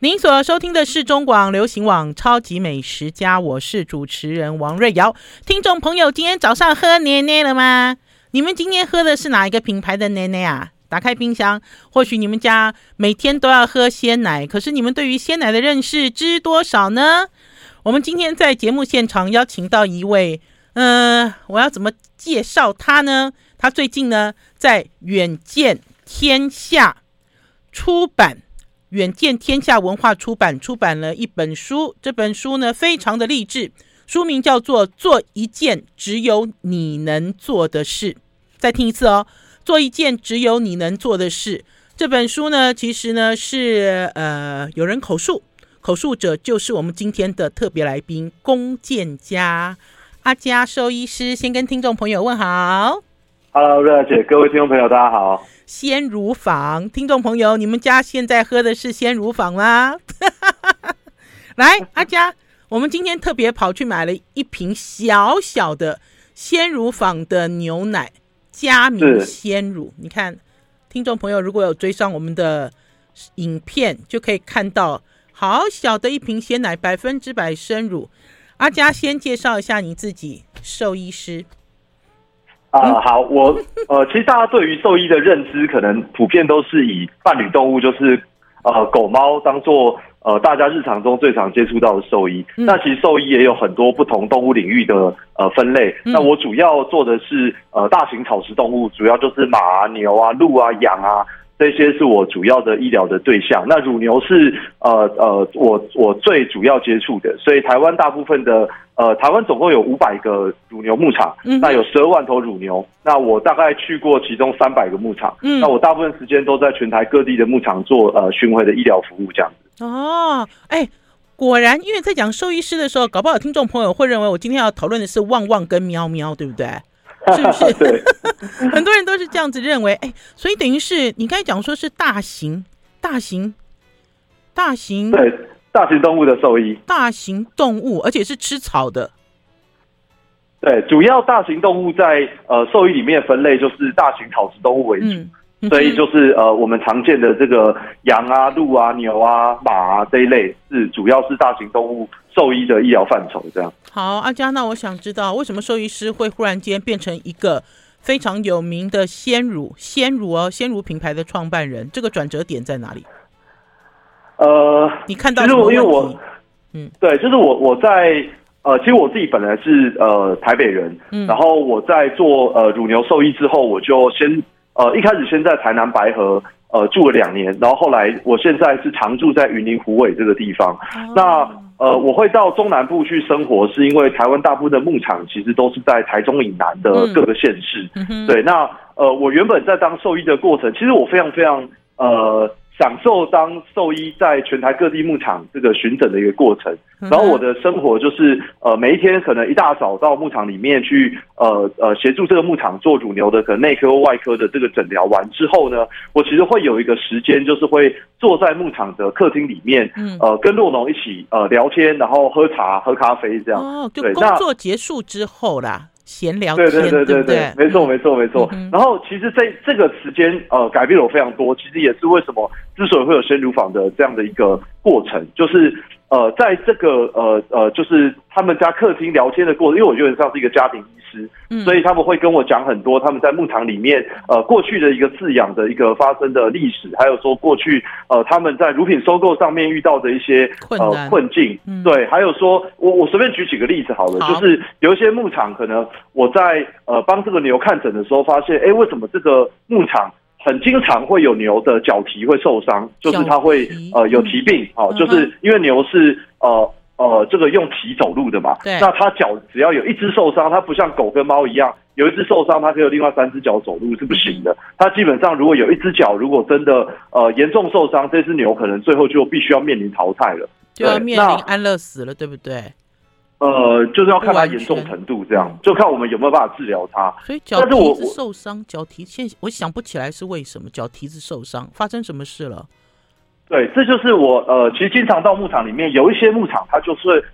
您所收听的是中广流行网《超级美食家》，我是主持人王瑞瑶。听众朋友，今天早上喝奶奶了吗？你们今天喝的是哪一个品牌的奶奶啊？打开冰箱，或许你们家每天都要喝鲜奶，可是你们对于鲜奶的认识知多少呢？我们今天在节目现场邀请到一位，嗯、呃，我要怎么介绍他呢？他最近呢在远见天下出版。远见天下文化出版出版了一本书，这本书呢非常的励志，书名叫做《做一件只有你能做的事》。再听一次哦，《做一件只有你能做的事》。这本书呢，其实呢是呃有人口述，口述者就是我们今天的特别来宾龚建家阿嘉兽医师，先跟听众朋友问好。Hello，瑞姐，各位听众朋友，大家好。鲜乳坊，听众朋友，你们家现在喝的是鲜乳坊吗？来，阿佳，我们今天特别跑去买了一瓶小小的鲜乳坊的牛奶，嘉明鲜乳。你看，听众朋友如果有追上我们的影片，就可以看到好小的一瓶鲜奶，百分之百生乳。阿佳，先介绍一下你自己，兽医师。啊、呃，好，我呃，其实大家对于兽医的认知，可能普遍都是以伴侣动物，就是呃狗猫当做呃大家日常中最常接触到的兽医。那其实兽医也有很多不同动物领域的呃分类。那我主要做的是呃大型草食动物，主要就是马啊、牛啊、鹿啊、羊啊。这些是我主要的医疗的对象。那乳牛是呃呃，我我最主要接触的。所以台湾大部分的呃，台湾总共有五百个乳牛牧场，那有十二万头乳牛。那我大概去过其中三百个牧场。那我大部分时间都在全台各地的牧场做呃巡回的医疗服务这样子。哦，哎，果然，因为在讲兽医师的时候，搞不好听众朋友会认为我今天要讨论的是旺旺跟喵喵，对不对？是不是？对，很多人都是这样子认为。哎，所以等于是你刚才讲说是大型、大型、大型，对，大型动物的兽医，大型动物，而且是吃草的。对，主要大型动物在呃兽医里面分类就是大型草食动物为主。嗯所以就是呃，我们常见的这个羊啊、鹿啊、牛啊、马啊这一类，是主要是大型动物兽医的医疗范畴。这样。好，阿嘉，那我想知道为什么兽医师会忽然间变成一个非常有名的鲜乳鲜乳哦鲜乳品牌的创办人？这个转折点在哪里？呃，你看到什么问题？因为我，嗯，对，就是我我在呃，其实我自己本来是呃台北人，嗯，然后我在做呃乳牛兽医之后，我就先。呃，一开始先在台南白河呃住了两年，然后后来我现在是常住在云林虎尾这个地方。Oh. 那呃，我会到中南部去生活，是因为台湾大部分的牧场其实都是在台中以南的各个县市。Mm. 对，那呃，我原本在当兽医的过程，其实我非常非常呃。享受当兽医在全台各地牧场这个巡诊的一个过程，然后我的生活就是呃每一天可能一大早到牧场里面去呃呃协助这个牧场做乳牛的可能内科或外科的这个诊疗完之后呢，我其实会有一个时间就是会坐在牧场的客厅里面，呃跟洛农一起呃聊天，然后喝茶喝咖啡这样。哦，就工作结束之后啦。闲聊对对对对对，没错没错没错。然后其实在这个时间呃改变了我非常多，其实也是为什么之所以会有鲜乳坊的这样的一个过程，就是。呃，在这个呃呃，就是他们家客厅聊天的过程，因为我觉得像是一个家庭医所以他们会跟我讲很多他们在牧场里面呃过去的一个饲养的一个发生的历史，还有说过去呃他们在乳品收购上面遇到的一些呃困境，嗯，对，还有说我我随便举几个例子好了，好，就是有一些牧场可能我在呃帮这个牛看诊的时候发现，哎，为什么这个牧场？很经常会有牛的脚蹄会受伤，就是它会呃有蹄病，哦，就是因为牛是呃呃这个用蹄走路的嘛，对，那它脚只要有一只受伤，它不像狗跟猫一样，有一只受伤它可以有另外三只脚走路是不行的，它基本上如果有一只脚如果真的呃严重受伤，这只牛可能最后就必须要面临淘汰了，就要面临安乐死了，对不对？呃，就是要看它严重程度，这样就看我们有没有办法治疗它。所以脚蹄子受伤，脚蹄现我想不起来是为什么脚蹄子受伤，发生什么事了？对，这就是我呃，其实经常到牧场里面，有一些牧场它就是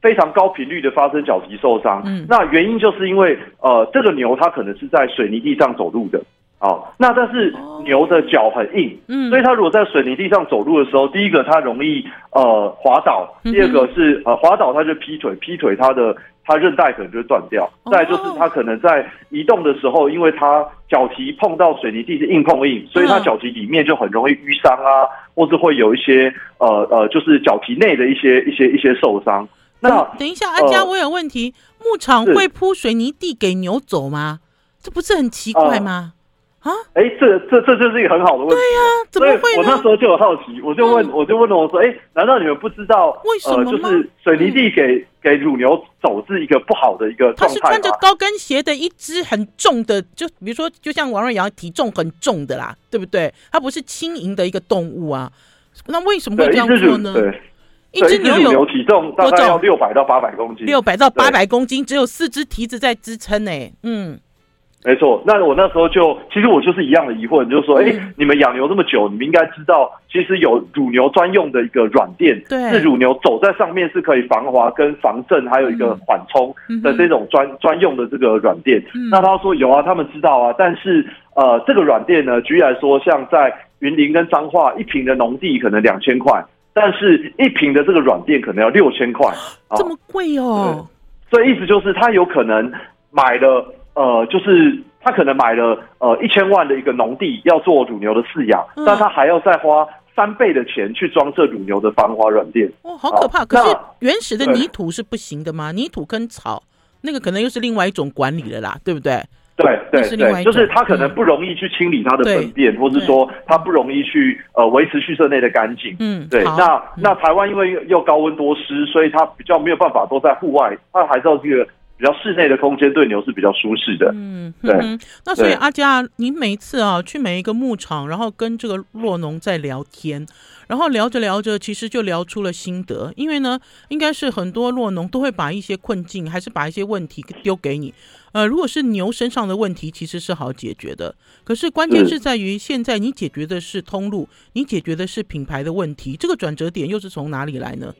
非常高频率的发生脚蹄受伤。嗯，那原因就是因为呃，这个牛它可能是在水泥地上走路的。哦，那但是牛的脚很硬，嗯，所以它如果在水泥地上走路的时候，第一个它容易呃滑倒，第二个是呃滑倒它就劈腿，劈腿它的它韧带可能就会断掉，再就是它可能在移动的时候，因为它脚蹄碰到水泥地是硬碰硬，所以它脚蹄里面就很容易淤伤啊，或是会有一些呃呃就是脚蹄内的一些一些一些受伤。那等一下，安家，我有问题，牧场会铺水泥地给牛走吗？这不是很奇怪吗？啊，哎，这这这就是一个很好的问题。对呀、啊，怎么会？我那时候就有好奇，我就问，嗯、我就问了我说，哎，难道你们不知道为什么、呃、就是水泥地给、嗯、给乳牛走是一个不好的一个状态吗？他是穿着高跟鞋的一只很重的，就比如说，就像王瑞瑶体重很重的啦，对不对？它不是轻盈的一个动物啊。那为什么会这样做呢？对，一只牛有牛体重大概要六百到八百公斤，六百到八百公斤，只有四只蹄子在支撑呢、欸。嗯。没错，那我那时候就其实我就是一样的疑问，就是说，哎、嗯，你们养牛这么久，你们应该知道，其实有乳牛专用的一个软垫，对，是乳牛走在上面是可以防滑跟防震，还有一个缓冲的这种专专、嗯、用的这个软垫、嗯。那他说有啊，他们知道啊，但是呃，这个软垫呢，举例来说，像在云林跟彰化一坪的农地可能两千块，但是一坪的这个软垫可能要六千块，这么贵哦。所以意思就是他有可能买了。呃，就是他可能买了呃一千万的一个农地要做乳牛的饲养，嗯，但他还要再花三倍的钱去装这乳牛的防滑软垫。哦，好可怕！可是原始的泥土是不行的吗？泥土跟草那个可能又是另外一种管理的啦，对不对？对对对，就是他可能不容易去清理它的粪便，嗯，或是说他不容易去呃维持畜舍内的干净。嗯，对。那那台湾因为又高温多湿，所以它比较没有办法都在户外，它还是要这个。比较室内的空间对牛是比较舒适的。嗯，对。嗯、那所以阿佳，你每一次啊去每一个牧场，然后跟这个洛农在聊天，然后聊着聊着，其实就聊出了心得。因为呢，应该是很多洛农都会把一些困境，还是把一些问题丢给你。呃，如果是牛身上的问题，其实是好解决的。可是关键是在于，现在你解决的是通路，你解决的是品牌的问题，这个转折点又是从哪里来呢？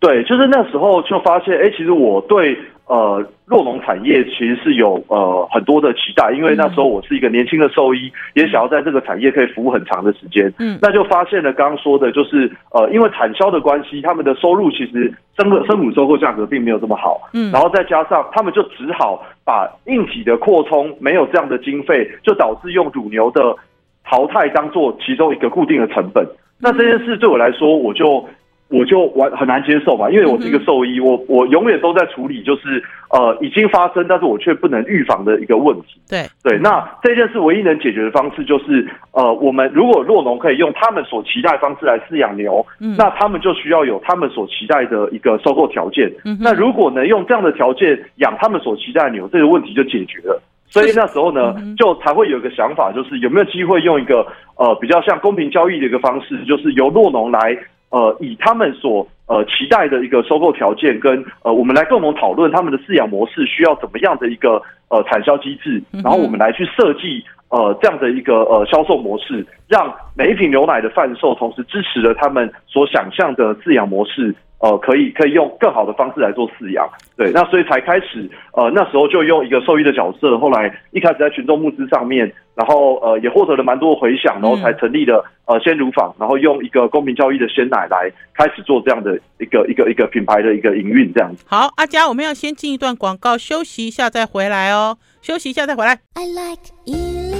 对，就是那时候就发现，哎，其实我对。呃，酪农产业其实是有呃很多的期待，因为那时候我是一个年轻的兽医，也想要在这个产业可以服务很长的时间。嗯，那就发现了刚刚说的，就是呃，因为产销的关系，他们的收入其实生的生母收购价格并没有这么好。嗯，然后再加上他们就只好把硬体的扩充没有这样的经费，就导致用乳牛的淘汰当做其中一个固定的成本。那这件事对我来说，我就。我就完很难接受嘛，因为我是一个兽医，我我永远都在处理就是呃已经发生，但是我却不能预防的一个问题。对对，那这件事唯一能解决的方式就是呃，我们如果洛农可以用他们所期待的方式来饲养牛，嗯，那他们就需要有他们所期待的一个收购条件。嗯，那如果能用这样的条件养他们所期待的牛，这个问题就解决了。所以那时候呢，就才会有一个想法，就是有没有机会用一个呃比较像公平交易的一个方式，就是由洛农来。呃，以他们所呃期待的一个收购条件跟呃，我们来共同讨论他们的饲养模式需要怎么样的一个呃产销机制，然后我们来去设计呃这样的一个呃销售模式，让每一瓶牛奶的贩售同时支持了他们所想象的饲养模式。呃，可以可以用更好的方式来做饲养，对，那所以才开始，呃，那时候就用一个兽医的角色，后来一开始在群众募资上面，然后呃也获得了蛮多的回响，然后才成立了呃鲜乳坊，然后用一个公平交易的鲜奶来开始做这样的一个一个一个品牌的一个营运这样子。好，阿佳，我们要先进一段广告，休息一下再回来哦，休息一下再回来。I like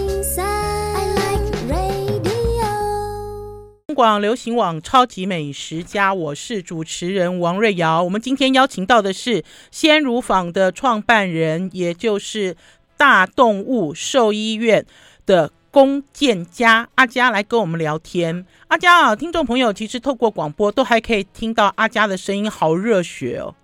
广流行网超级美食家，我是主持人王瑞瑶。我们今天邀请到的是鲜乳坊的创办人，也就是大动物兽医院的龚建家阿佳来跟我们聊天。阿佳啊，听众朋友其实透过广播都还可以听到阿佳的声音，好热血哦。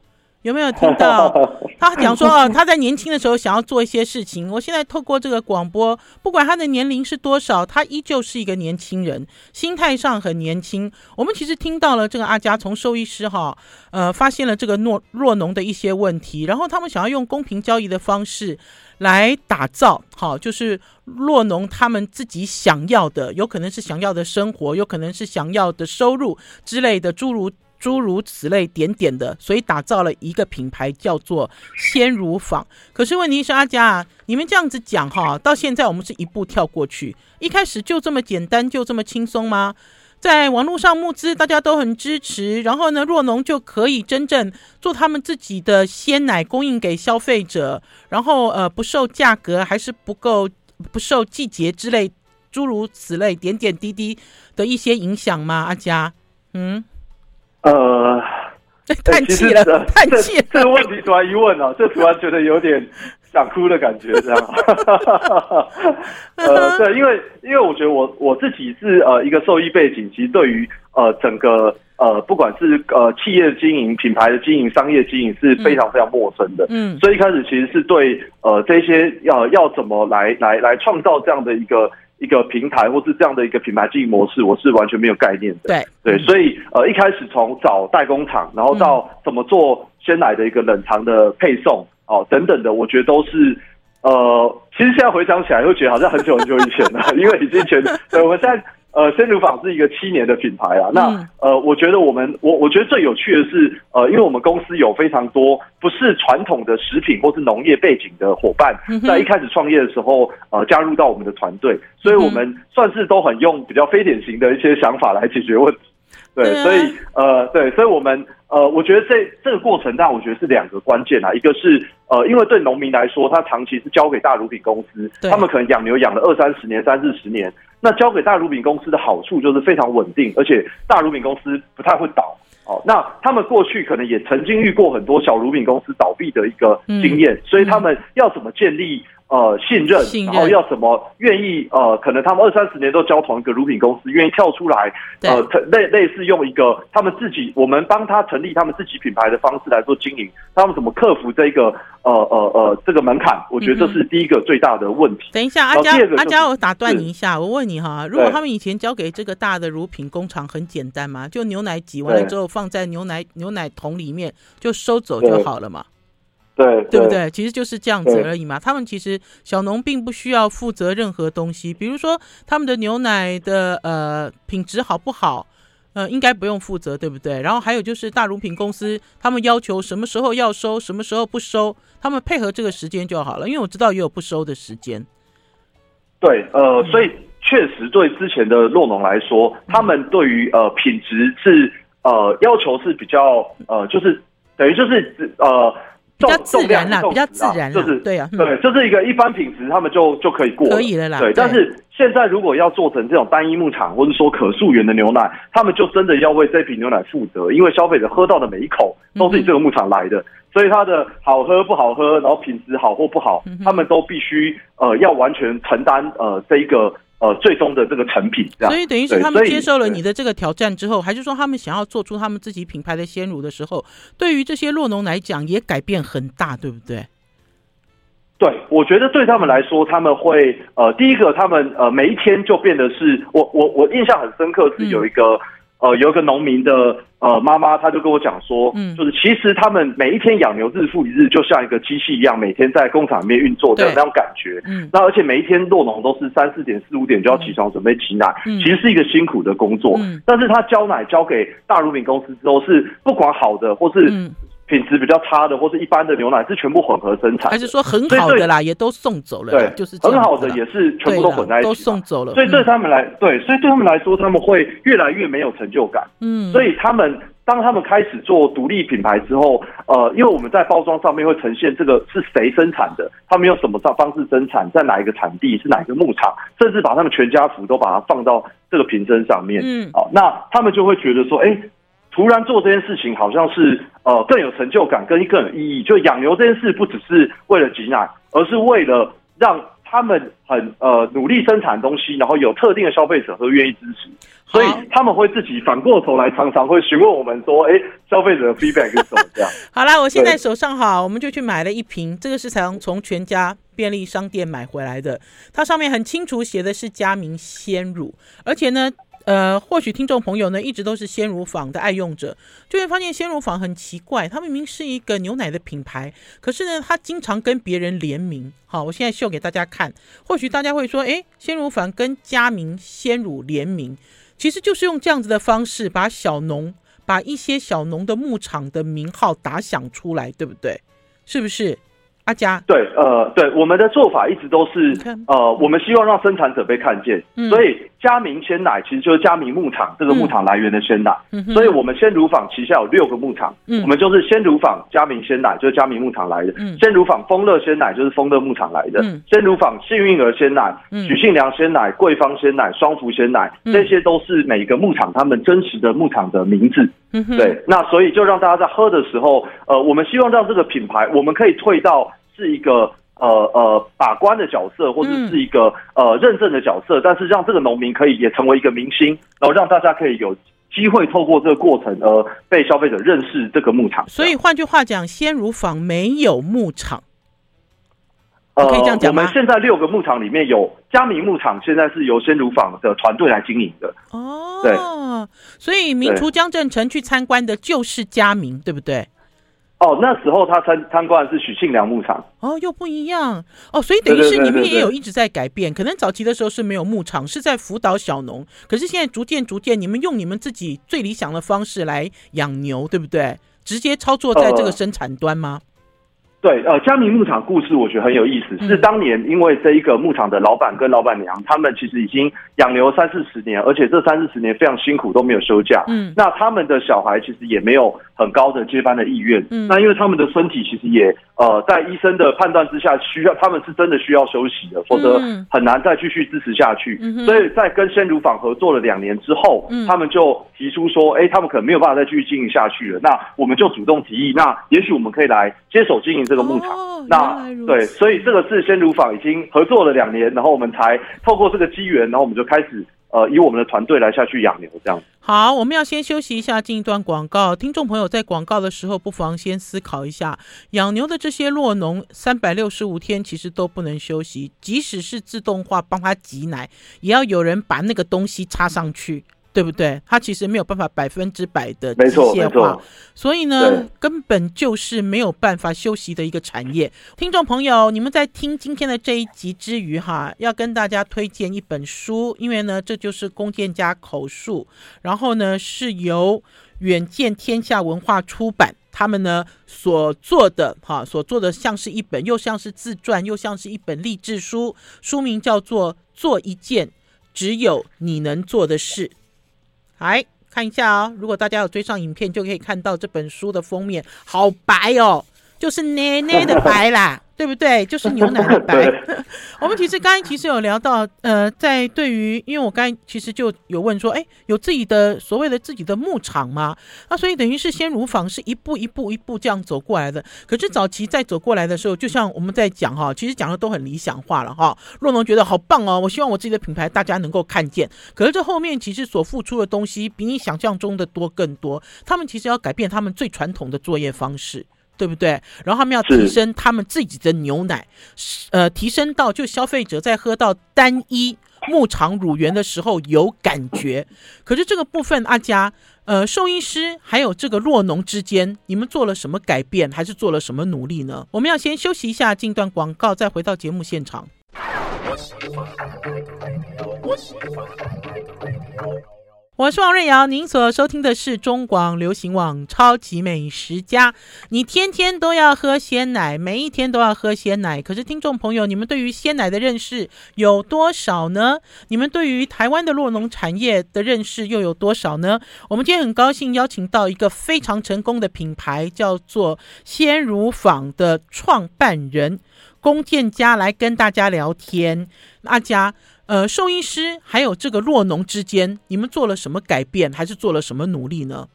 有没有听到 他讲说哦，他在年轻的时候想要做一些事情。我现在透过这个广播，不管他的年龄是多少，他依旧是一个年轻人，心态上很年轻。我们其实听到了这个阿佳从兽医师哈，呃，发现了这个诺诺农的一些问题，然后他们想要用公平交易的方式来打造，好，就是诺农他们自己想要的，有可能是想要的生活，有可能是想要的收入之类的诸如。诸如此类点点的，所以打造了一个品牌叫做鲜乳坊。可是问题是阿佳啊，你们这样子讲哈，到现在我们是一步跳过去，一开始就这么简单，就这么轻松吗？在网络上募资，大家都很支持，然后呢，若农就可以真正做他们自己的鲜奶供应给消费者，然后呃不受价格还是不够不受季节之类诸如此类点点滴滴的一些影响吗？阿佳，嗯，呃，叹气了，叹气了，这个问题突然一问啊，这突然觉得有点。想哭的感觉，这样，呃，对，因为因为我觉得我我自己是呃一个受益背景，其实对于呃整个呃不管是呃企业经营、品牌的经营、商业经营是非常非常陌生的，嗯，所以一开始其实是对呃这些要要怎么来来来创造这样的一个一个平台，或是这样的一个品牌经营模式，我是完全没有概念的，对对，所以呃一开始从找代工厂，然后到怎么做鲜奶的一个冷藏的配送。哦，等等的，我觉得都是，呃，其实现在回想起来，会觉得好像很久很久以前了，因为已经全，对，我们现在，呃，鲜乳坊是一个七年的品牌啊。那，呃，我觉得我们，我我觉得最有趣的是，呃，因为我们公司有非常多不是传统的食品或是农业背景的伙伴，在一开始创业的时候，呃，加入到我们的团队，所以我们算是都很用比较非典型的一些想法来解决问题。对，所以呃，对，所以我们呃，我觉得这这个过程，但我觉得是两个关键啊，一个是呃，因为对农民来说，他长期是交给大乳品公司，他们可能养牛养了二三十年、三四十年，那交给大乳品公司的好处就是非常稳定，而且大乳品公司不太会倒哦。那他们过去可能也曾经遇过很多小乳品公司倒闭的一个经验，所以他们要怎么建立？呃，信任，信任，然后要什么愿意？呃，可能他们二三十年都交同一个乳品公司，愿意跳出来，呃，类类似用一个他们自己，我们帮他成立他们自己品牌的方式来做经营，他们怎么克服这个呃呃呃这个门槛？我觉得这是第一个最大的问题。嗯、等一下，阿佳，就是、阿佳，我打断你一下，我问你哈，如果他们以前交给这个大的乳品工厂，很简单嘛，就牛奶挤完了之后放在牛奶牛奶桶里面就收走就好了嘛。对，对，不对？其实就是这样子而已嘛。他们其实小农并不需要负责任何东西，比如说他们的牛奶的呃品质好不好，呃应该不用负责，对不对？然后还有就是大乳品公司，他们要求什么时候要收，什么时候不收，他们配合这个时间就好了。因为我知道也有不收的时间。对，呃，所以确实对之前的酪农来说，他们对于呃品质是呃要求是比较呃就是等于就是呃。比较自然啦，比较自然，就是对啊，对，就是一个一般品质，他们就就可以过，可以了啦。对，但是现在如果要做成这种单一牧场，或者说可溯源的牛奶，他们就真的要为这瓶牛奶负责，因为消费者喝到的每一口都是以这个牧场来的，所以它的好喝不好喝，然后品质好或不好，他们都必须呃要完全承担呃这一个。呃，最终的这个成品，这样，所以等于是他们接受了你的这个挑战之后，还是说他们想要做出他们自己品牌的鲜乳的时候，对于这些洛农来讲也改变很大，对不对？对，我觉得对他们来说，他们会呃，第一个，他们呃，每一天就变得是我我我印象很深刻是有一个。嗯呃，有一个农民的呃妈妈，她就跟我讲说，嗯，就是其实他们每一天养牛日复一日，就像一个机器一样，每天在工厂里面运作的那种感觉。嗯，那而且每一天落农都是三四点、四五点就要起床准备挤奶，嗯，其实是一个辛苦的工作。嗯，但是他交奶交给大乳品公司之后，是不管好的或是。嗯品质比较差的，或是一般的牛奶是全部混合生产，还是说很好的啦，也都送走了？对，就是很好的也是全部都混在一起，都送走了。所以对他们来，对，所以对他们来说，他们会越来越没有成就感。嗯，所以他们当他们开始做独立品牌之后，呃，因为我们在包装上面会呈现这个是谁生产的，他们用什么方式生产，在哪一个产地，是哪一个牧场，甚至把他们全家福都把它放到这个瓶身上面。嗯，好，那他们就会觉得说，哎。突然做这件事情，好像是呃更有成就感，跟更有意义。就养牛这件事，不只是为了挤奶，而是为了让他们很呃努力生产东西，然后有特定的消费者会愿意支持。所以他们会自己反过头来，常常会询问我们说：“哎，消费者的 feedback 是什么？”这样。好啦，我现在手上哈，我们就去买了一瓶，这个是从从全家便利商店买回来的，它上面很清楚写的是佳明鲜乳，而且呢。呃，或许听众朋友呢一直都是鲜乳坊的爱用者，就会发现鲜乳坊很奇怪，它明明是一个牛奶的品牌，可是呢，它经常跟别人联名。好，我现在秀给大家看，或许大家会说，诶，鲜乳坊跟佳明鲜乳联名，其实就是用这样子的方式把小农。把一些小农的牧场的名号打响出来，对不对？是不是？阿佳，对，呃，对，我们的做法一直都是，呃，我们希望让生产者被看见，嗯、所以佳明鲜奶其实就是佳明牧场这个牧场来源的鲜奶，嗯、所以我们鲜乳坊旗下有六个牧场，嗯、我们就是鲜乳坊佳明鲜奶就是佳明牧场来的，嗯、鲜乳坊丰乐鲜奶就是丰乐牧场来的，嗯、鲜乳坊幸运儿鲜奶、嗯、许信良鲜奶、桂芳鲜奶、双福鲜奶，嗯、这些都是每一个牧场他们真实的牧场的名字，嗯、对，那所以就让大家在喝的时候，呃，我们希望让这个品牌，我们可以退到。是一个呃呃把关的角色，或者是一个呃认证的角色，但是让这个农民可以也成为一个明星，然后让大家可以有机会透过这个过程而被消费者认识这个牧场。所以换句话讲，鲜乳坊没有牧场，呃，可以这样讲吗？我们现在六个牧场里面有佳明牧场，现在是由鲜乳坊的团队来经营的。哦，对，所以名厨江振成去参观的就是佳明，对不对？哦，那时候他参参观的是许庆良牧场哦，又不一样哦，所以等于是你们也有一直在改变。可能早期的时候是没有牧场，是在辅导小农，可是现在逐渐逐渐，你们用你们自己最理想的方式来养牛，对不对？直接操作在这个生产端吗？呃对，呃，嘉明牧场故事我觉得很有意思，是当年因为这一个牧场的老板跟老板娘，他们其实已经养牛三四十年，而且这三四十年非常辛苦，都没有休假。嗯，那他们的小孩其实也没有很高的接班的意愿。嗯，那因为他们的身体其实也呃，在医生的判断之下，需要他们是真的需要休息的，否则很难再继续支持下去。嗯，所以在跟鲜乳坊合作了两年之后，嗯，他们就提出说，哎，他们可能没有办法再继续经营下去了。那我们就主动提议，那也许我们可以来接手经营这个。这个牧场，哦、那对，所以这个是鲜乳坊已经合作了两年，然后我们才透过这个机缘，然后我们就开始呃，以我们的团队来下去养牛这样。好，我们要先休息一下，进一段广告。听众朋友在广告的时候，不妨先思考一下，养牛的这些落农，三百六十五天其实都不能休息，即使是自动化帮他挤奶，也要有人把那个东西插上去。对不对？它其实没有办法百分之百的机械化，所以呢，根本就是没有办法休息的一个产业。听众朋友，你们在听今天的这一集之余，哈，要跟大家推荐一本书，因为呢，这就是弓箭家口述，然后呢，是由远见天下文化出版，他们呢所做的，哈，所做的像是一本，又像是自传，又像是一本励志书，书名叫做《做一件只有你能做的事》。来看一下哦，如果大家有追上影片，就可以看到这本书的封面，好白哦，就是奶奶的白啦。对不对？就是牛奶的白。我们其实刚才其实有聊到，呃，在对于，因为我刚才其实就有问说，哎，有自己的所谓的自己的牧场吗？那所以等于是鲜乳坊是一步一步一步这样走过来的。可是早期在走过来的时候，就像我们在讲哈，其实讲的都很理想化了哈。若农觉得好棒哦，我希望我自己的品牌大家能够看见。可是这后面其实所付出的东西比你想象中的多更多。他们其实要改变他们最传统的作业方式。对不对？然后他们要提升他们自己的牛奶，呃，提升到就消费者在喝到单一牧场乳源的时候有感觉。可是这个部分，阿佳，呃，兽医师还有这个洛农之间，你们做了什么改变，还是做了什么努力呢？我们要先休息一下，进段广告，再回到节目现场。我我是王瑞瑶，您所收听的是中广流行网《超级美食家》。你天天都要喝鲜奶，每一天都要喝鲜奶。可是，听众朋友，你们对于鲜奶的认识有多少呢？你们对于台湾的酪农产业的认识又有多少呢？我们今天很高兴邀请到一个非常成功的品牌，叫做鲜乳坊的创办人龚建家来跟大家聊天。阿佳。呃，兽医师还有这个弱农之间，你们做了什么改变，还是做了什么努力呢？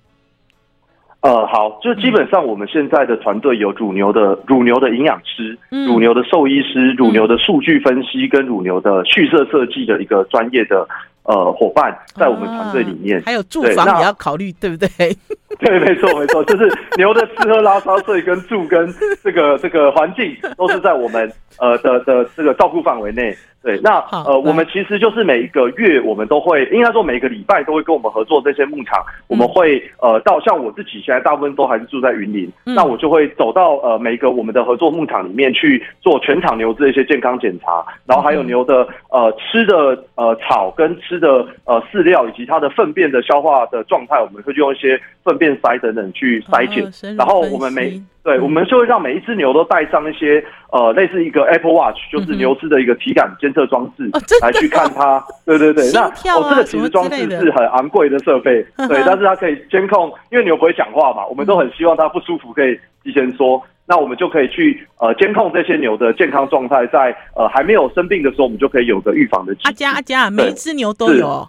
呃，好，就基本上我们现在的团队有乳牛的乳牛的营养师，嗯、乳牛的兽医师，乳牛的数据分析跟乳牛的畜舍设计的一个专业的呃伙伴，在我们团队里面，啊、还有住房也要考虑，对，对不对？对，没错，没错，就是牛的吃喝拉撒睡跟住跟这个这个环境都是在我们呃的的这个照顾范围内。对，那呃，我们其实就是每一个月，我们都会，应该说每个礼拜都会跟我们合作这些牧场，我们会呃到像我自己现在大部分都还是住在云林，那我就会走到呃每一个我们的合作牧场里面去做全场牛只一些健康检查，然后还有牛的呃吃的呃草跟吃的呃饲料以及它的粪便的消化的状态，我们会用一些粪便筛等等去筛检，然后我们每。对，我们就会让每一只牛都带上一些呃，类似一个 Apple Watch，就是牛只的一个体感监测装置，来去看它。对 对对，那哦，这个其实装置是很昂贵的设备，对，但是它可以监控，因为牛不会讲话嘛，我们都很希望它不舒服可以提前说，那我们就可以去呃监控这些牛的健康状态，在呃还没有生病的时候，我们就可以有个预防的。阿佳阿佳，每一只牛都有，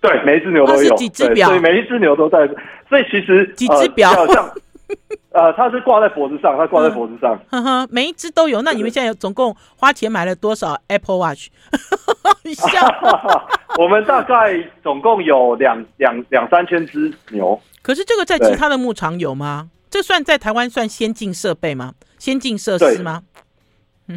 对，每一只牛都有，对，所以每一只牛都在，所以其实几只表？像。呃，它是挂在脖子上，它挂在脖子上，呵呵，每一只都有。那你们现在有总共花钱买了多少 Apple Watch？我们大概总共有两两两三千只牛。可是这个在其他的牧场有吗？这算在台湾算先进设备吗？先进设施吗？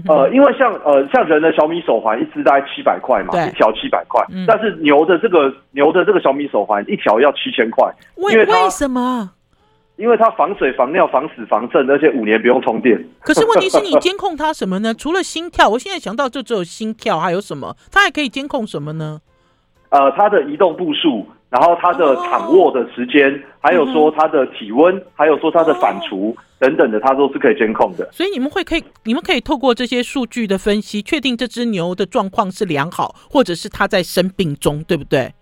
呃，因为像呃像人的小米手环一只大概七百块嘛，一条七百块。但是牛的这个牛的这个小米手环一条要七千块。为为什么？因为它防水、防尿、防死、防震，而且五年不用充电。可是问题是你监控它什么呢？除了心跳，我现在想到就只有心跳，还有什么？它还可以监控什么呢？呃，它的移动步数，然后它的躺卧的时间，哦、还有说它的体温，嗯、还有说它的反刍、哦、等等的，它都是可以监控的。所以你们会可以，你们可以透过这些数据的分析，确定这只牛的状况是良好，或者是它在生病中，对不对？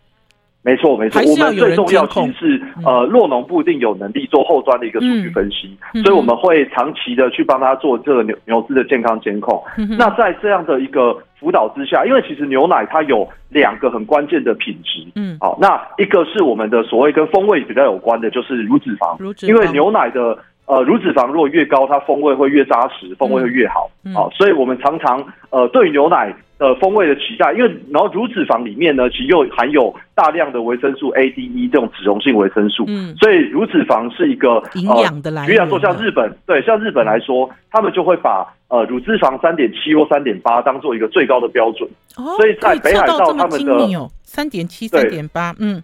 没错，没错，我们最重要其实是呃，洛农不一定有能力做后端的一个数据分析，嗯、所以我们会长期的去帮他做这个牛牛只的健康监控。嗯、那在这样的一个辅导之下，因为其实牛奶它有两个很关键的品质，嗯，好，那一个是我们的所谓跟风味比较有关的，就是乳脂肪，乳脂肪，因为牛奶的。呃，乳脂肪如果越高，它风味会越扎实，风味会越好。好、嗯嗯哦，所以我们常常呃，对于牛奶的风味的期待，因为然后乳脂肪里面呢，其实又含有大量的维生素 A、D、E 这种脂溶性维生素，嗯，所以乳脂肪是一个营养的来源。比如说像日本，对，像日本来说，他们就会把呃乳脂肪三点七或三点八当做一个最高的标准。哦，所以在北海道他们的三点七、三点八，嗯。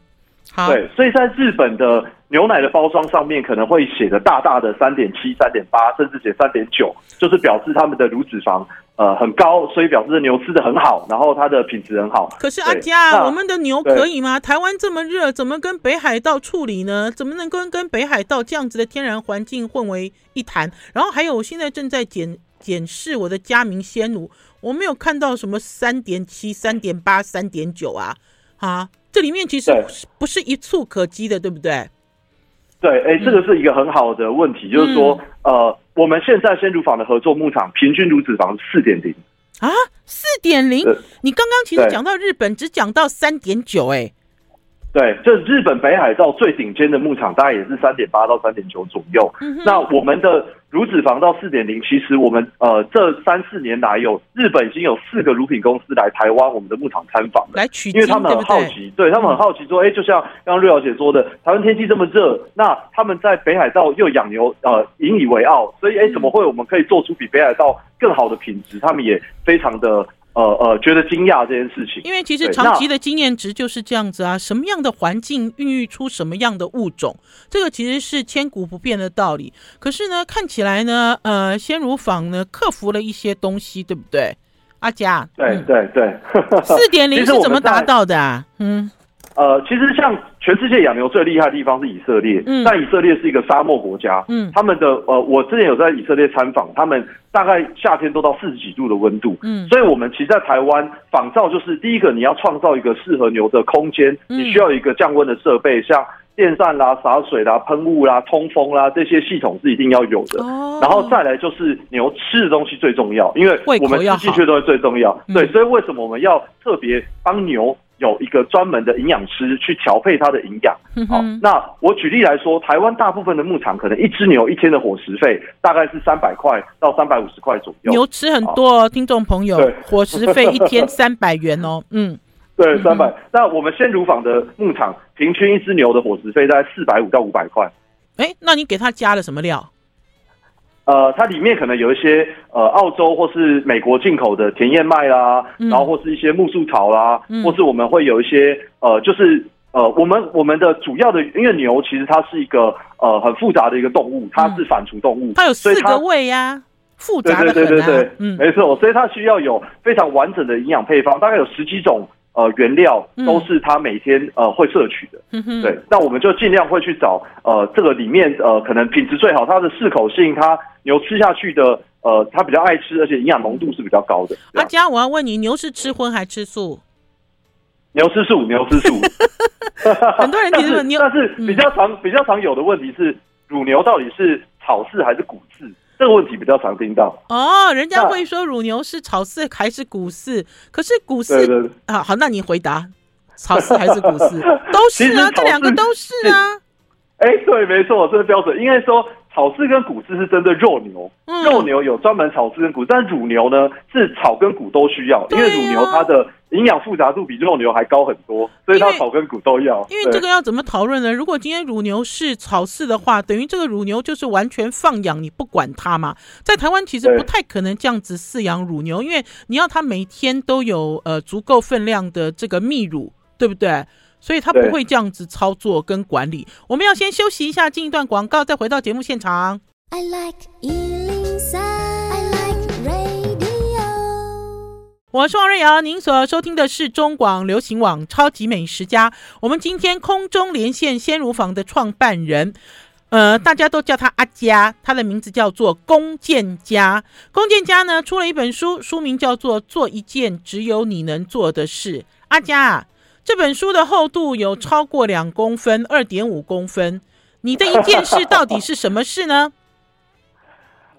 好对，所以在日本的牛奶的包装上面可能会写的大大的三点七、三点八，甚至写三点九，就是表示他们的乳脂肪呃很高，所以表示牛吃的很好，然后它的品质很好。可是阿佳，我们的牛可以吗？台湾这么热，怎么跟北海道处理呢？怎么能够跟北海道这样子的天然环境混为一谈？然后还有，我现在正在检检视我的佳明鲜乳，我没有看到什么三点七、三点八、三点九啊，啊。这里面其实不是一蹴可及的，对不对？对，哎，这个是一个很好的问题，嗯、就是说，呃，我们现在鲜乳坊的合作牧场平均乳脂肪是四点零啊，四点零。你刚刚其实讲到日本，只讲到三点九，哎。对，就是日本北海道最顶尖的牧场，大概也是三点八到三点九左右。嗯、那我们的乳脂肪到四点零，其实我们呃这三四年来有日本已经有四个乳品公司来台湾我们的牧场参访了，来取经，因为他们很好奇，对，他们很好奇说，哎、嗯，就像刚刚瑞瑶姐说的，台湾天气这么热，那他们在北海道又养牛，呃，引以为傲，所以哎，怎么会我们可以做出比北海道更好的品质？他们也非常的。呃呃，觉得惊讶这件事情，因为其实长期的经验值就是这样子啊，什么样的环境孕育出什么样的物种，这个其实是千古不变的道理。可是呢，看起来呢，呃，鲜乳坊呢克服了一些东西，对不对？阿佳，对对对，四点零是怎么达到的啊？嗯。呃，其实像全世界养牛最厉害的地方是以色列，嗯，但以色列是一个沙漠国家，嗯，他们的呃，我之前有在以色列参访，他们大概夏天都到四十几度的温度，嗯，所以我们其实，在台湾仿造就是第一个，你要创造一个适合牛的空间，你需要一个降温的设备，像电扇啦、洒水啦、喷雾啦、通风啦这些系统是一定要有的，哦，然后再来就是牛吃的东西最重要，因为我们吃进去都是最重要，对，所以为什么我们要特别帮牛？有一个专门的营养师去调配它的营养。好、嗯哼哦，那我举例来说，台湾大部分的牧场可能一只牛一天的伙食费大概是三百块到三百五十块左右。牛吃很多，哦，听众朋友，对伙食费一天 三百元哦。嗯，对，三百。那我们鲜乳坊的牧场平均一只牛的伙食费大概四百五到五百块。哎，那你给它加了什么料？呃，它里面可能有一些呃澳洲或是美国进口的甜燕麦啦，嗯、然后或是一些木树草啦，嗯、或是我们会有一些呃，就是呃，我们我们的主要的，因为牛其实它是一个呃很复杂的一个动物，它是反刍动物，嗯、它有四个胃呀、啊，复杂的对对对对对，嗯，没错，所以它需要有非常完整的营养配方，大概有十几种。呃，原料都是他每天呃会摄取的，嗯、对，那我们就尽量会去找呃这个里面呃可能品质最好，它的适口性，它牛吃下去的呃它比较爱吃，而且营养浓度是比较高的。阿嘉，我要问你，牛是吃荤还吃素？牛吃素，牛吃素。很多人其实牛，但是比较常、嗯、比较常有的问题是，乳牛到底是草饲还是谷饲？这个问题比较常听到哦，人家会说乳牛是草饲还是谷饲？可是谷饲对对对啊，好，那你回答草饲还是谷饲？都是啊，这两个都是啊。哎，对，没错，这是标准。应该说。草饲跟谷饲是针对肉牛，嗯、肉牛有专门草饲跟谷，但乳牛呢是草跟谷都需要，因为乳牛它的营养复杂度比肉牛还高很多，所以它草跟谷都要。因为这个要怎么讨论呢？如果今天乳牛是草饲的话，等于这个乳牛就是完全放养，你不管它嘛。在台湾其实不太可能这样子饲养乳牛，因为你要它每天都有呃足够分量的这个泌乳，对不对？所以他不会这样子操作跟管理。我们要先休息一下，进一段广告，再回到节目现场。I like 103, I like radio。我是王瑞瑶，您所收听的是中广流行网超级美食家。我们今天空中连线鲜乳坊的创办人，呃，大家都叫他阿嘉，他的名字叫做龚建家。龚建家呢出了一本书，书名叫做《做一件只有你能做的事》。阿嘉。这本书的厚度有超过两公分，二点五公分。你的一件事到底是什么事呢？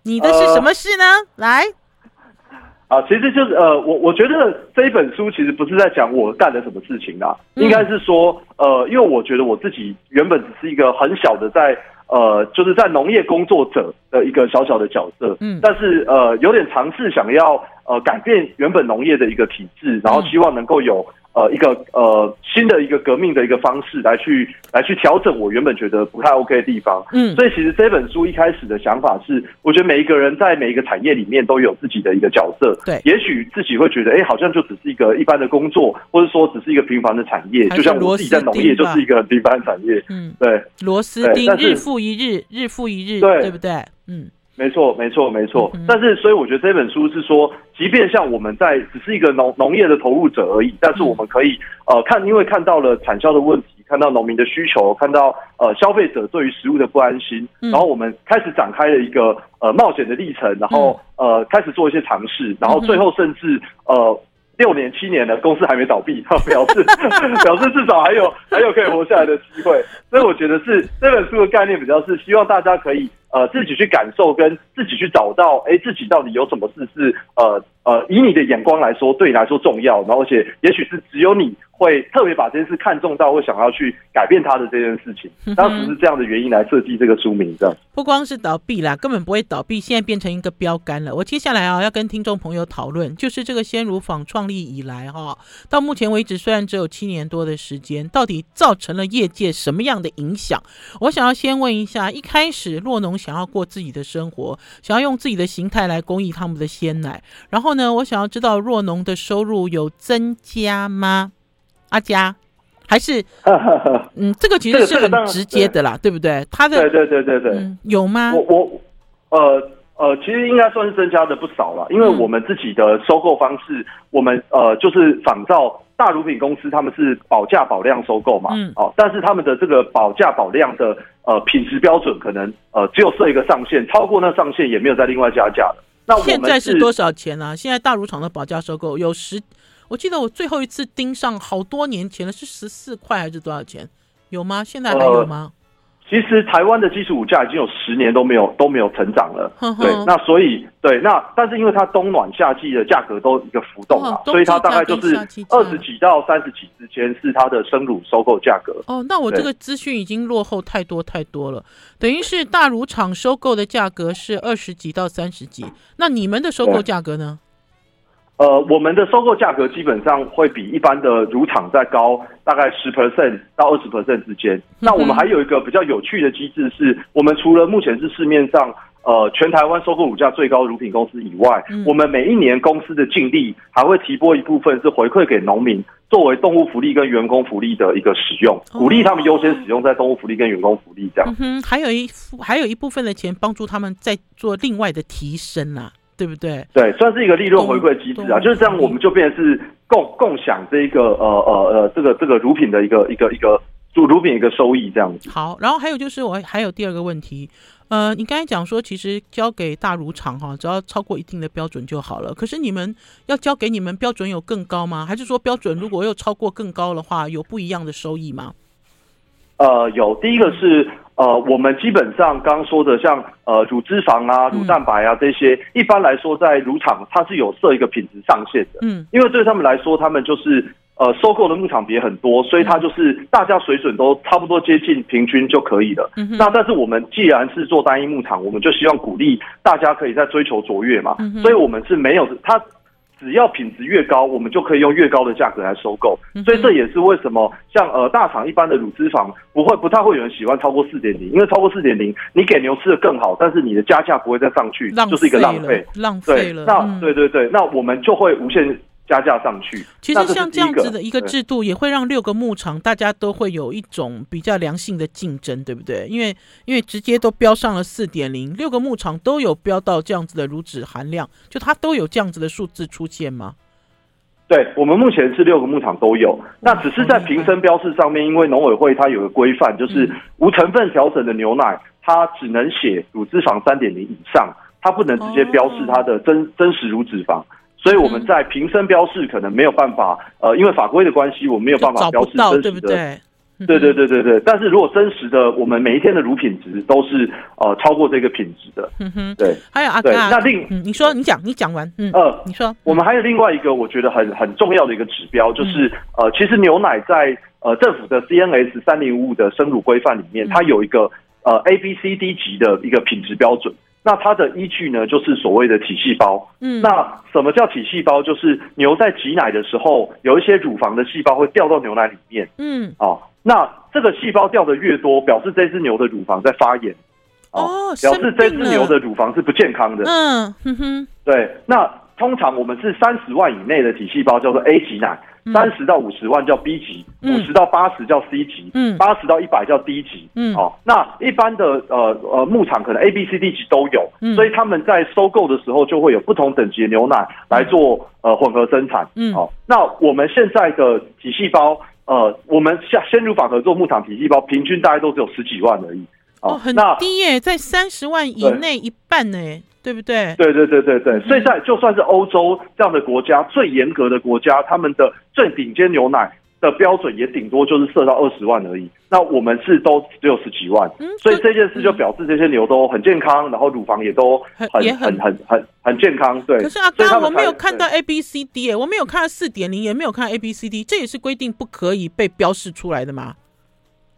你的是什么事呢？呃、来，啊，其实就是呃，我我觉得这一本书其实不是在讲我干了什么事情啦，嗯、应该是说呃，因为我觉得我自己原本只是一个很小的在呃，就是在农业工作者的一个小小的角色，嗯，但是呃，有点尝试想要呃改变原本农业的一个体制，然后希望能够有。呃，一个呃新的一个革命的一个方式来去来去调整我原本觉得不太 OK 的地方，嗯，所以其实这本书一开始的想法是，我觉得每一个人在每一个产业里面都有自己的一个角色，对，也许自己会觉得，哎，好像就只是一个一般的工作，或者说只是一个平凡的产业，就像我自己在农业就是一个很平凡的产业，嗯，对，螺丝钉日复一日，日复一日，对，对不对？嗯。没错，没错，没错。但是，所以我觉得这本书是说，即便像我们在只是一个农农业的投入者而已，但是我们可以呃看，因为看到了产销的问题，看到农民的需求，看到呃消费者对于食物的不安心，然后我们开始展开了一个呃冒险的历程，然后呃开始做一些尝试，然后最后甚至呃六年七年了，公司还没倒闭，表示 表示至少还有还有可以活下来的机会。所以我觉得是这本书的概念比较是希望大家可以。呃，自己去感受，跟自己去找到，哎，自己到底有什么事是呃呃，以你的眼光来说，对你来说重要，然后而且也许是只有你。会特别把这件事看重到会想要去改变他的这件事情，当时是这样的原因来设计这个书名，这样。不光是倒闭啦，根本不会倒闭，现在变成一个标杆了。我接下来啊要跟听众朋友讨论，就是这个鲜乳坊创立以来哈，到目前为止虽然只有七年多的时间，到底造成了业界什么样的影响？我想要先问一下，一开始洛农想要过自己的生活，想要用自己的形态来供应他们的鲜奶，然后呢，我想要知道若农的收入有增加吗？阿嘉，还是 嗯，这个其实是很直接的啦，对不对？他的对对对对对、嗯，有吗？我我呃呃，其实应该算是增加的不少了，因为我们自己的收购方式，嗯、我们呃就是仿照大乳品公司，他们是保价保量收购嘛，嗯，哦，但是他们的这个保价保量的呃品质标准，可能呃只有设一个上限，超过那上限也没有再另外加价的。那现在是多少钱呢、啊？现在大乳厂的保价收购有十。我记得我最后一次盯上好多年前了，是十四块还是多少钱？有吗？现在还有吗？呃、其实台湾的基础物价已经有十年都没有都没有成长了。呵呵对，那所以对，那但是因为它冬暖夏季的价格都一个浮动啊，所以它大概就是二十几到三十几之间是它的生乳收购价格。哦，那我这个资讯已经落后太多太多了。等于是大乳厂收购的价格是二十几到三十几，那你们的收购价格呢？呃，我们的收购价格基本上会比一般的乳厂再高大概十 percent 到二十 percent 之间。那我们还有一个比较有趣的机制是，我们除了目前是市面上呃全台湾收购乳价最高乳品公司以外，嗯、我们每一年公司的净利还会提拨一部分是回馈给农民，作为动物福利跟员工福利的一个使用，鼓励他们优先使用在动物福利跟员工福利这样。嗯哼，还有一还有一部分的钱帮助他们在做另外的提升啊。对不对？对，算是一个利润回馈机制啊，就是这样，我们就变成是共共享这一个呃呃呃这个这个乳品的一个一个一个乳乳品一个收益这样子。好，然后还有就是我还有第二个问题，呃，你刚才讲说其实交给大乳厂哈，只要超过一定的标准就好了。可是你们要交给你们标准有更高吗？还是说标准如果又超过更高的话，有不一样的收益吗？呃，有，第一个是。呃，我们基本上刚刚说的像呃乳脂肪啊、乳蛋白啊这些，嗯、一般来说在乳厂它是有设一个品质上限的。嗯，因为对他们来说，他们就是呃收购的牧场别很多，所以它就是大家水准都差不多接近平均就可以了。嗯，那但是我们既然是做单一牧场，我们就希望鼓励大家可以在追求卓越嘛。嗯，所以我们是没有它。只要品质越高，我们就可以用越高的价格来收购。所以这也是为什么像呃大厂一般的乳脂肪不会不太会有人喜欢超过四点零，因为超过四点零，你给牛吃的更好，但是你的加价不会再上去，就是一个浪费，浪费了。那对对对，那我们就会无限。加价上去，其实像这样子的一个制度，也会让六个牧场大家都会有一种比较良性的竞争，对不对？因为因为直接都标上了四点零，六个牧场都有标到这样子的乳脂含量，就它都有这样子的数字出现吗？对，我们目前是六个牧场都有，那只是在瓶身标示上面，因为农委会它有个规范，就是无成分调整的牛奶，它只能写乳脂肪三点零以上，它不能直接标示它的真真实乳脂肪。所以我们在瓶身标示可能没有办法，呃，因为法规的关系，我们没有办法标示真实的，对对？对对对。但是如果真实的，我们每一天的乳品质都是呃超过这个品质的。嗯哼，对。还有阿哥，那另你说你讲你讲完，嗯呃，你说我们还有另外一个我觉得很很重要的一个指标，就是呃，其实牛奶在呃政府的 CNS 三零五五的生乳规范里面，它有一个呃 A B C D 级的一个品质标准。那它的依据呢，就是所谓的体细胞。嗯，那什么叫体细胞？就是牛在挤奶的时候，有一些乳房的细胞会掉到牛奶里面。嗯，哦，那这个细胞掉的越多，表示这只牛的乳房在发炎。哦，表示这只牛的乳房是不健康的。嗯哼哼，对。那通常我们是三十万以内的体细胞叫做 A 级奶。三十到五十万叫 B 级，五十到八十叫 C 级，嗯，八十到一百叫 D 级，嗯，哦，那一般的呃呃牧场可能 A、B、C、D 级都有，嗯，所以他们在收购的时候就会有不同等级的牛奶来做呃混合生产，嗯，好，那我们现在的体细胞，呃，我们像鲜乳坊合作牧场体细胞平均大概都只有十几万而已，哦，很低耶，在三十万以内一半呢。对不对？对对对对对，所以在就算是欧洲这样的国家，最严格的国家，他们的最顶尖牛奶的标准也顶多就是设到二十万而已。那我们是都只有十几万，嗯、所以这件事就表示这些牛都很健康，然后乳房也都很很很很很很健康。对。可是阿，刚刚我没有看到 A B C D，我没有看到四点零，也没有看 A B C D，这也是规定不可以被标示出来的吗？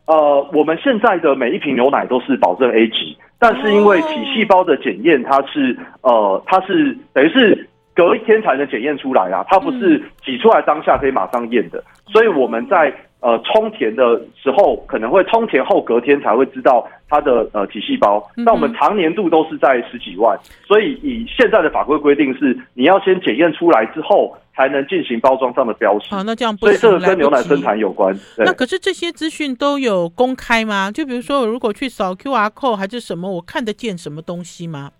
呃，我们现在的每一瓶牛奶都是保证 A 级。但是因为体细胞的检验，它是呃，它是等于是隔一天才能检验出来啊，它不是挤出来当下可以马上验的，所以我们在呃充填的时候，可能会充填后隔天才会知道它的呃体细胞。那我们常年度都是在十几万，所以以现在的法规规定是，你要先检验出来之后。才能进行包装上的标识。好，那这样不所以这个跟牛奶生产有关。那可是这些资讯都有公开吗？就比如说，我如果去扫 QR code 还是什么，我看得见什么东西吗？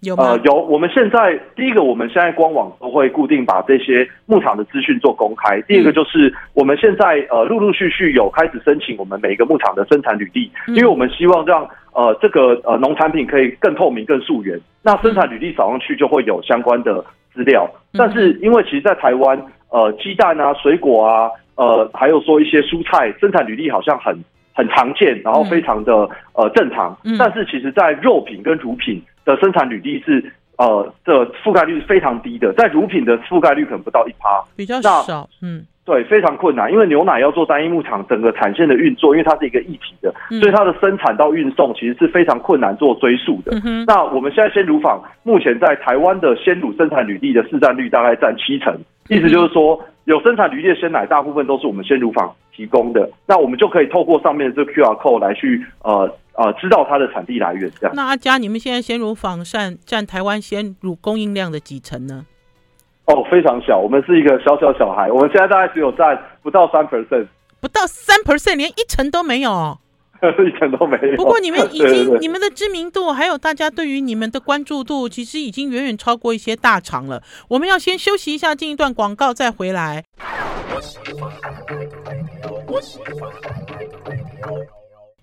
有吗？呃，有。我们现在第一个，我们现在官网都会固定把这些牧场的资讯做公开。第二个就是我们现在呃陆陆续续有开始申请我们每一个牧场的生产履历，因为我们希望让呃这个呃农产品可以更透明、更溯源。那生产履历扫上去就会有相关的。资料，但是因为其实，在台湾，呃，鸡蛋啊、水果啊，呃，还有说一些蔬菜生产履历好像很很常见，然后非常的呃正常。但是其实，在肉品跟乳品的生产履历是呃的覆盖率是非常低的，在乳品的覆盖率可能不到一趴，比较少，嗯。对，非常困难，因为牛奶要做单一牧场整个产线的运作，因为它是一个一体的，所以它的生产到运送其实是非常困难做追溯的。嗯、那我们现在鲜乳坊目前在台湾的鲜乳生产履历的市占率大概占七成，意思就是说有生产履历的鲜奶大部分都是我们鲜乳坊提供的，那我们就可以透过上面的这个 QR code 来去呃。呃知道它的产地来源。这样。那阿佳，你们现在鲜乳坊占占台湾鲜乳供应量的几成呢？哦，非常小，我们是一个小小小孩，我们现在大概只有占不到三 percent，不到三 percent，连一成都没有。一点都没有。不过你们已经对对对，你们的知名度，还有大家对于你们的关注度，其实已经远远超过一些大厂了。我们要先休息一下，进一段广告，再回来。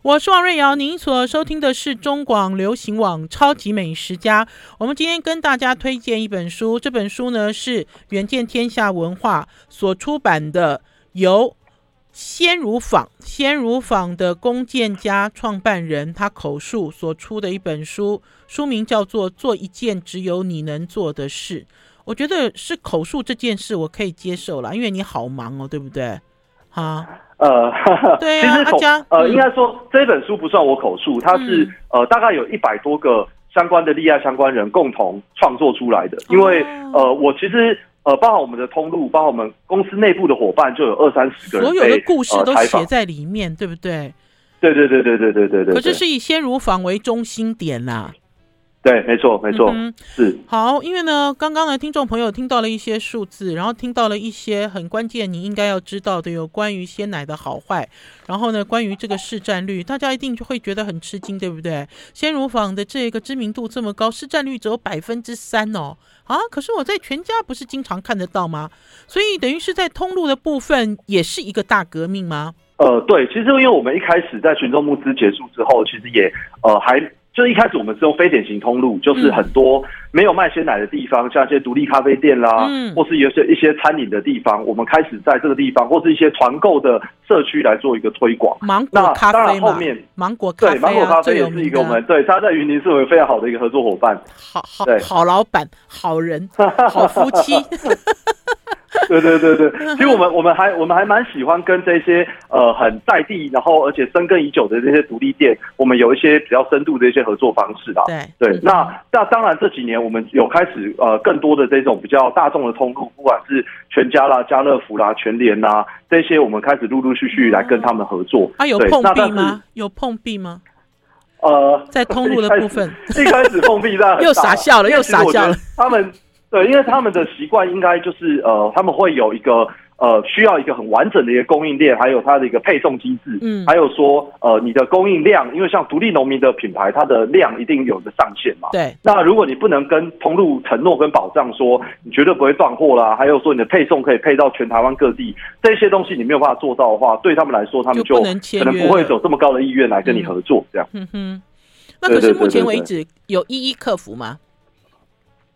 我是王瑞瑶，您所收听的是中广流行网《超级美食家》。我们今天跟大家推荐一本书，这本书呢是远见天下文化所出版的，由。鲜乳坊，鲜乳坊的龚建家创办人，他口述所出的一本书，书名叫做《做一件只有你能做的事》。我觉得是口述这件事，我可以接受了，因为你好忙哦，对不对？哈，呃，对啊，其实家呃，应该说这本书不算我口述，它是、嗯、呃，大概有一百多个相关的利害相关人共同创作出来的。因为、哦、呃，我其实。呃，包括我们的通路，包括我们公司内部的伙伴，就有二三十个人，所有的故事都写在里面，对不对？对对对对对对对对。可是是以鲜乳坊为中心点啦。对，没错，没错，嗯、是。好，因为呢，刚刚呢听众朋友听到了一些数字，然后听到了一些很关键，你应该要知道的，有关于鲜奶的好坏，然后呢，关于这个市占率，大家一定就会觉得很吃惊，对不对？鲜乳坊的这个知名度这么高，市占率只有百分之三哦。啊！可是我在全家不是经常看得到吗？所以等于是在通路的部分也是一个大革命吗？呃，对，其实因为我们一开始在群众募资结束之后，其实也呃还。就一开始我们是用非典型通路，就是很多没有卖鲜奶的地方，嗯、像一些独立咖啡店啦，嗯、或是有些一些餐饮的地方，我们开始在这个地方，或是一些团购的社区来做一个推广。芒果咖啡，那当然后面芒果咖啡、啊、对芒果咖啡也是一个我们对他在云林是我们非常好的一个合作伙伴。好好对好老板，好人，好夫妻。对对对对，其实我们我们还我们还蛮喜欢跟这些呃很在地，然后而且深耕已久的这些独立店，我们有一些比较深度的一些合作方式的。对对，那那当然这几年我们有开始呃更多的这种比较大众的通路，不管是全家啦、家乐福啦、全联啦这些，我们开始陆陆续续来跟他们合作。啊，有碰壁吗？有碰壁吗？呃，在通路的 部分，一开始碰壁，但又傻笑了，又傻笑了，他们。对，因为他们的习惯应该就是呃，他们会有一个呃，需要一个很完整的一个供应链，还有它的一个配送机制，嗯，还有说呃，你的供应量，因为像独立农民的品牌，它的量一定有个上限嘛，对。那如果你不能跟通路承诺跟保障说你绝对不会断货啦，还有说你的配送可以配到全台湾各地，这些东西你没有办法做到的话，对他们来说，他们就可能不会有这么高的意愿来跟你合作，这样。嗯哼。那可是目前为止有一一克服吗？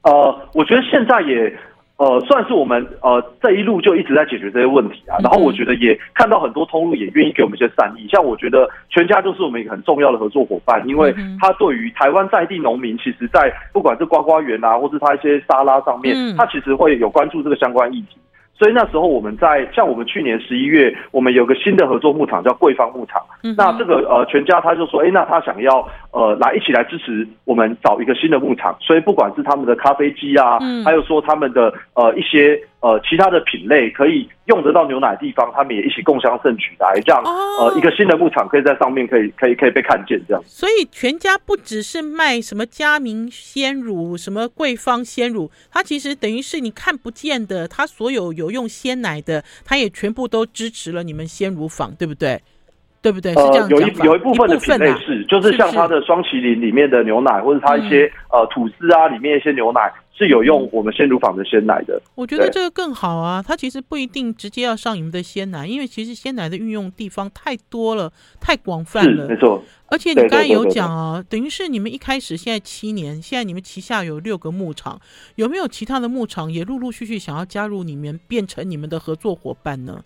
呃，我觉得现在也呃算是我们呃这一路就一直在解决这些问题啊。然后我觉得也看到很多通路也愿意给我们一些善意，像我觉得全家就是我们一个很重要的合作伙伴，因为他对于台湾在地农民，其实在不管是瓜瓜园啊，或是他一些沙拉上面，他其实会有关注这个相关议题。所以那时候我们在像我们去年十一月，我们有个新的合作牧场叫桂芳牧场。嗯、那这个呃全家他就说，哎、欸，那他想要呃来一起来支持我们找一个新的牧场。所以不管是他们的咖啡机啊，嗯、还有说他们的呃一些呃其他的品类可以用得到牛奶的地方，他们也一起共襄盛举来，这样呃一个新的牧场可以在上面可以可以可以被看见这样。所以全家不只是卖什么佳明鲜乳，什么桂芳鲜乳，它其实等于是你看不见的，它所有有。用鲜奶的，它也全部都支持了你们鲜乳坊，对不对？对不对？是这样、呃、有一有一部分的品类是，就是像它的双麒麟里面的牛奶，或者它一些、嗯、呃吐司啊里面一些牛奶是有用我们鲜乳坊的鲜奶的。我觉得这个更好啊，它其实不一定直接要上你们的鲜奶，因为其实鲜奶的运用地方太多了，太广泛了。没错。而且你刚才有讲啊，等于是你们一开始现在七年，现在你们旗下有六个牧场，有没有其他的牧场也陆陆续续想要加入你们，变成你们的合作伙伴呢？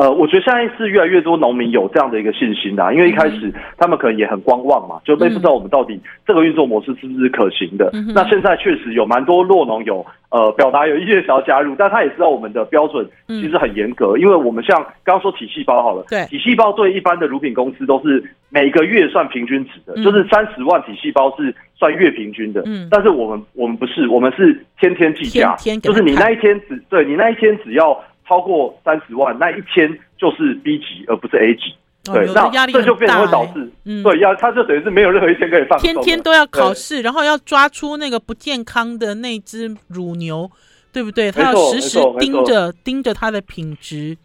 呃，我觉得现在是越来越多农民有这样的一个信心的，因为一开始他们可能也很观望嘛，就不知道我们到底这个运作模式是不是可行的。嗯、那现在确实有蛮多落农有呃表达有意愿想要加入，但他也知道我们的标准其实很严格，因为我们像刚刚说体细胞好了，对，体细胞对一般的乳品公司都是每个月算平均值的，就是三十万体细胞是算月平均的，嗯，但是我们我们不是，我们是天天计价，就是你那一天只对你那一天只要。超过三十万，那一天就是 B 级，而不是 A 级。对，哦、那这就变成会导致，嗯，对，要他就等于是没有任何一天可以放松，天天都要考试，然后要抓出那个不健康的那只乳牛，对不对？他要时时盯着盯着它的品质，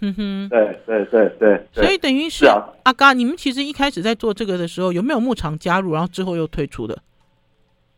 哼哼，对对对对，所以等于是，阿嘎，你们其实一开始在做这个的时候，有没有牧场加入，然后之后又退出的？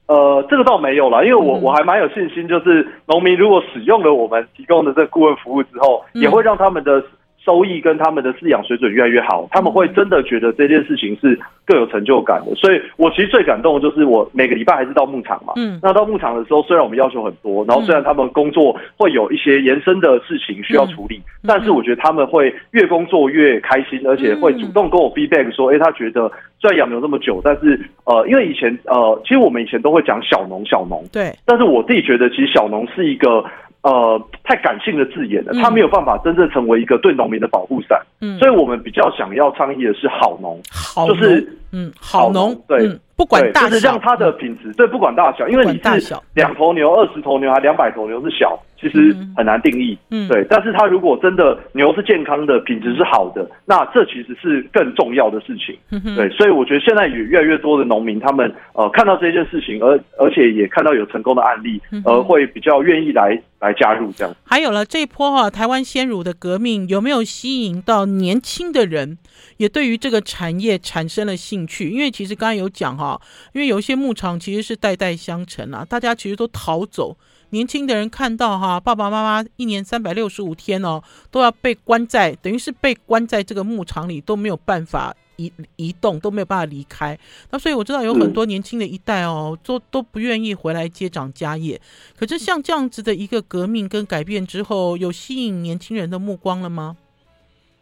呃，这个倒没有了，因为我、嗯、我还蛮有信心，就是农民如果使用了我们提供的这个顾问服务之后，嗯、也会让他们的收益跟他们的饲养水准越来越好，他们会真的觉得这件事情是更有成就感的。所以我其实最感动的就是我每个礼拜还是到牧场嘛，嗯，那到牧场的时候，虽然我们要求很多，然后虽然他们工作会有一些延伸的事情需要处理，嗯、但是我觉得他们会越工作越开心，而且会主动跟我 feedback 说，哎，他觉得。虽然养牛这么久，但是呃，因为以前呃，其实我们以前都会讲小农小农，对。但是我自己觉得，其实小农是一个呃太感性的字眼了，它、嗯、没有办法真正成为一个对农民的保护伞。嗯。所以我们比较想要倡议的是好农，好就是嗯好农对。嗯不管大小，就是让它的品质，对，不管大小，因为你是两头牛、二十头牛还两百头牛是小，其实很难定义，嗯，对。但是它如果真的牛是健康的，品质是好的，那这其实是更重要的事情，对。所以我觉得现在也越来越多的农民，他们呃看到这件事情，而而且也看到有成功的案例，而会比较愿意来来加入这样。还有了这一波哈，台湾鲜乳的革命有没有吸引到年轻的人，也对于这个产业产生了兴趣？因为其实刚才有讲哈。啊，因为有一些牧场其实是代代相承啊，大家其实都逃走。年轻的人看到哈，爸爸妈妈一年三百六十五天哦，都要被关在，等于是被关在这个牧场里，都没有办法移移动，都没有办法离开。那所以我知道有很多年轻的一代哦，都都不愿意回来接掌家业。可是像这样子的一个革命跟改变之后，有吸引年轻人的目光了吗？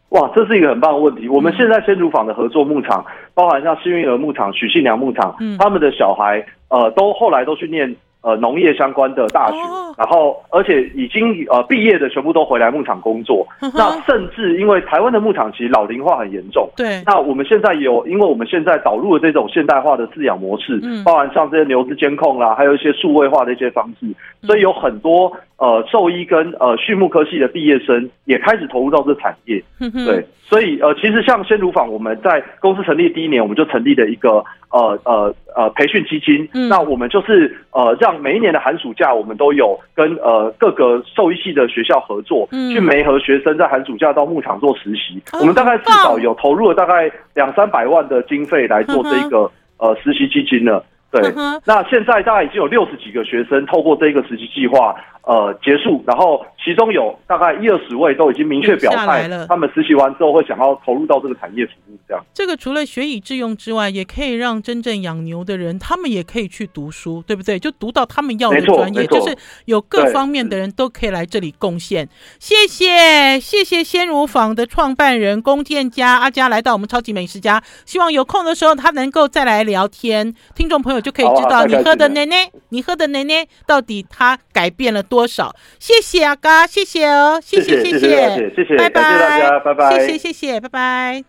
哇，这是一个很棒的问题。我们现在鲜乳坊的合作牧场，包含像幸运儿牧场、许信良牧场，嗯，他们的小孩，呃，都后来都去念。呃，农业相关的大学，哦、然后而且已经呃毕业的全部都回来牧场工作。那甚至因为台湾的牧场其实老龄化很严重，对。那我们现在有，因为我们现在导入了这种现代化的饲养模式，嗯，包含像这些牛只监控啦，还有一些数位化的一些方式，嗯、所以有很多呃兽医跟呃畜牧科系的毕业生也开始投入到这产业。对。所以呃，其实像鲜乳坊，我们在公司成立第一年，我们就成立了一个。呃呃呃，培训基金，嗯、那我们就是呃，让每一年的寒暑假，我们都有跟呃各个兽医系的学校合作，嗯、去媒合学生在寒暑假到牧场做实习。嗯、我们大概至少有投入了大概两三百万的经费来做这个、嗯、呃实习基金了。对，嗯、那现在大概已经有六十几个学生透过这个实习计划。呃，结束，然后其中有大概一二十位都已经明确表态，他们实习完之后会想要投入到这个产业服务。这样，这个除了学以致用之外，也可以让真正养牛的人，他们也可以去读书，对不对？就读到他们要的专业，就是有各方面的人都可以来这里贡献。谢谢，谢谢鲜乳坊的创办人龚建家阿佳来到我们超级美食家，希望有空的时候他能够再来聊天，听众朋友就可以知道你喝的奶奶，你喝的奶奶到底他改变了多少？谢谢阿嘎，谢谢哦，谢谢谢谢，谢谢，谢谢，拜拜，谢谢大家，拜拜，谢谢谢谢，拜拜。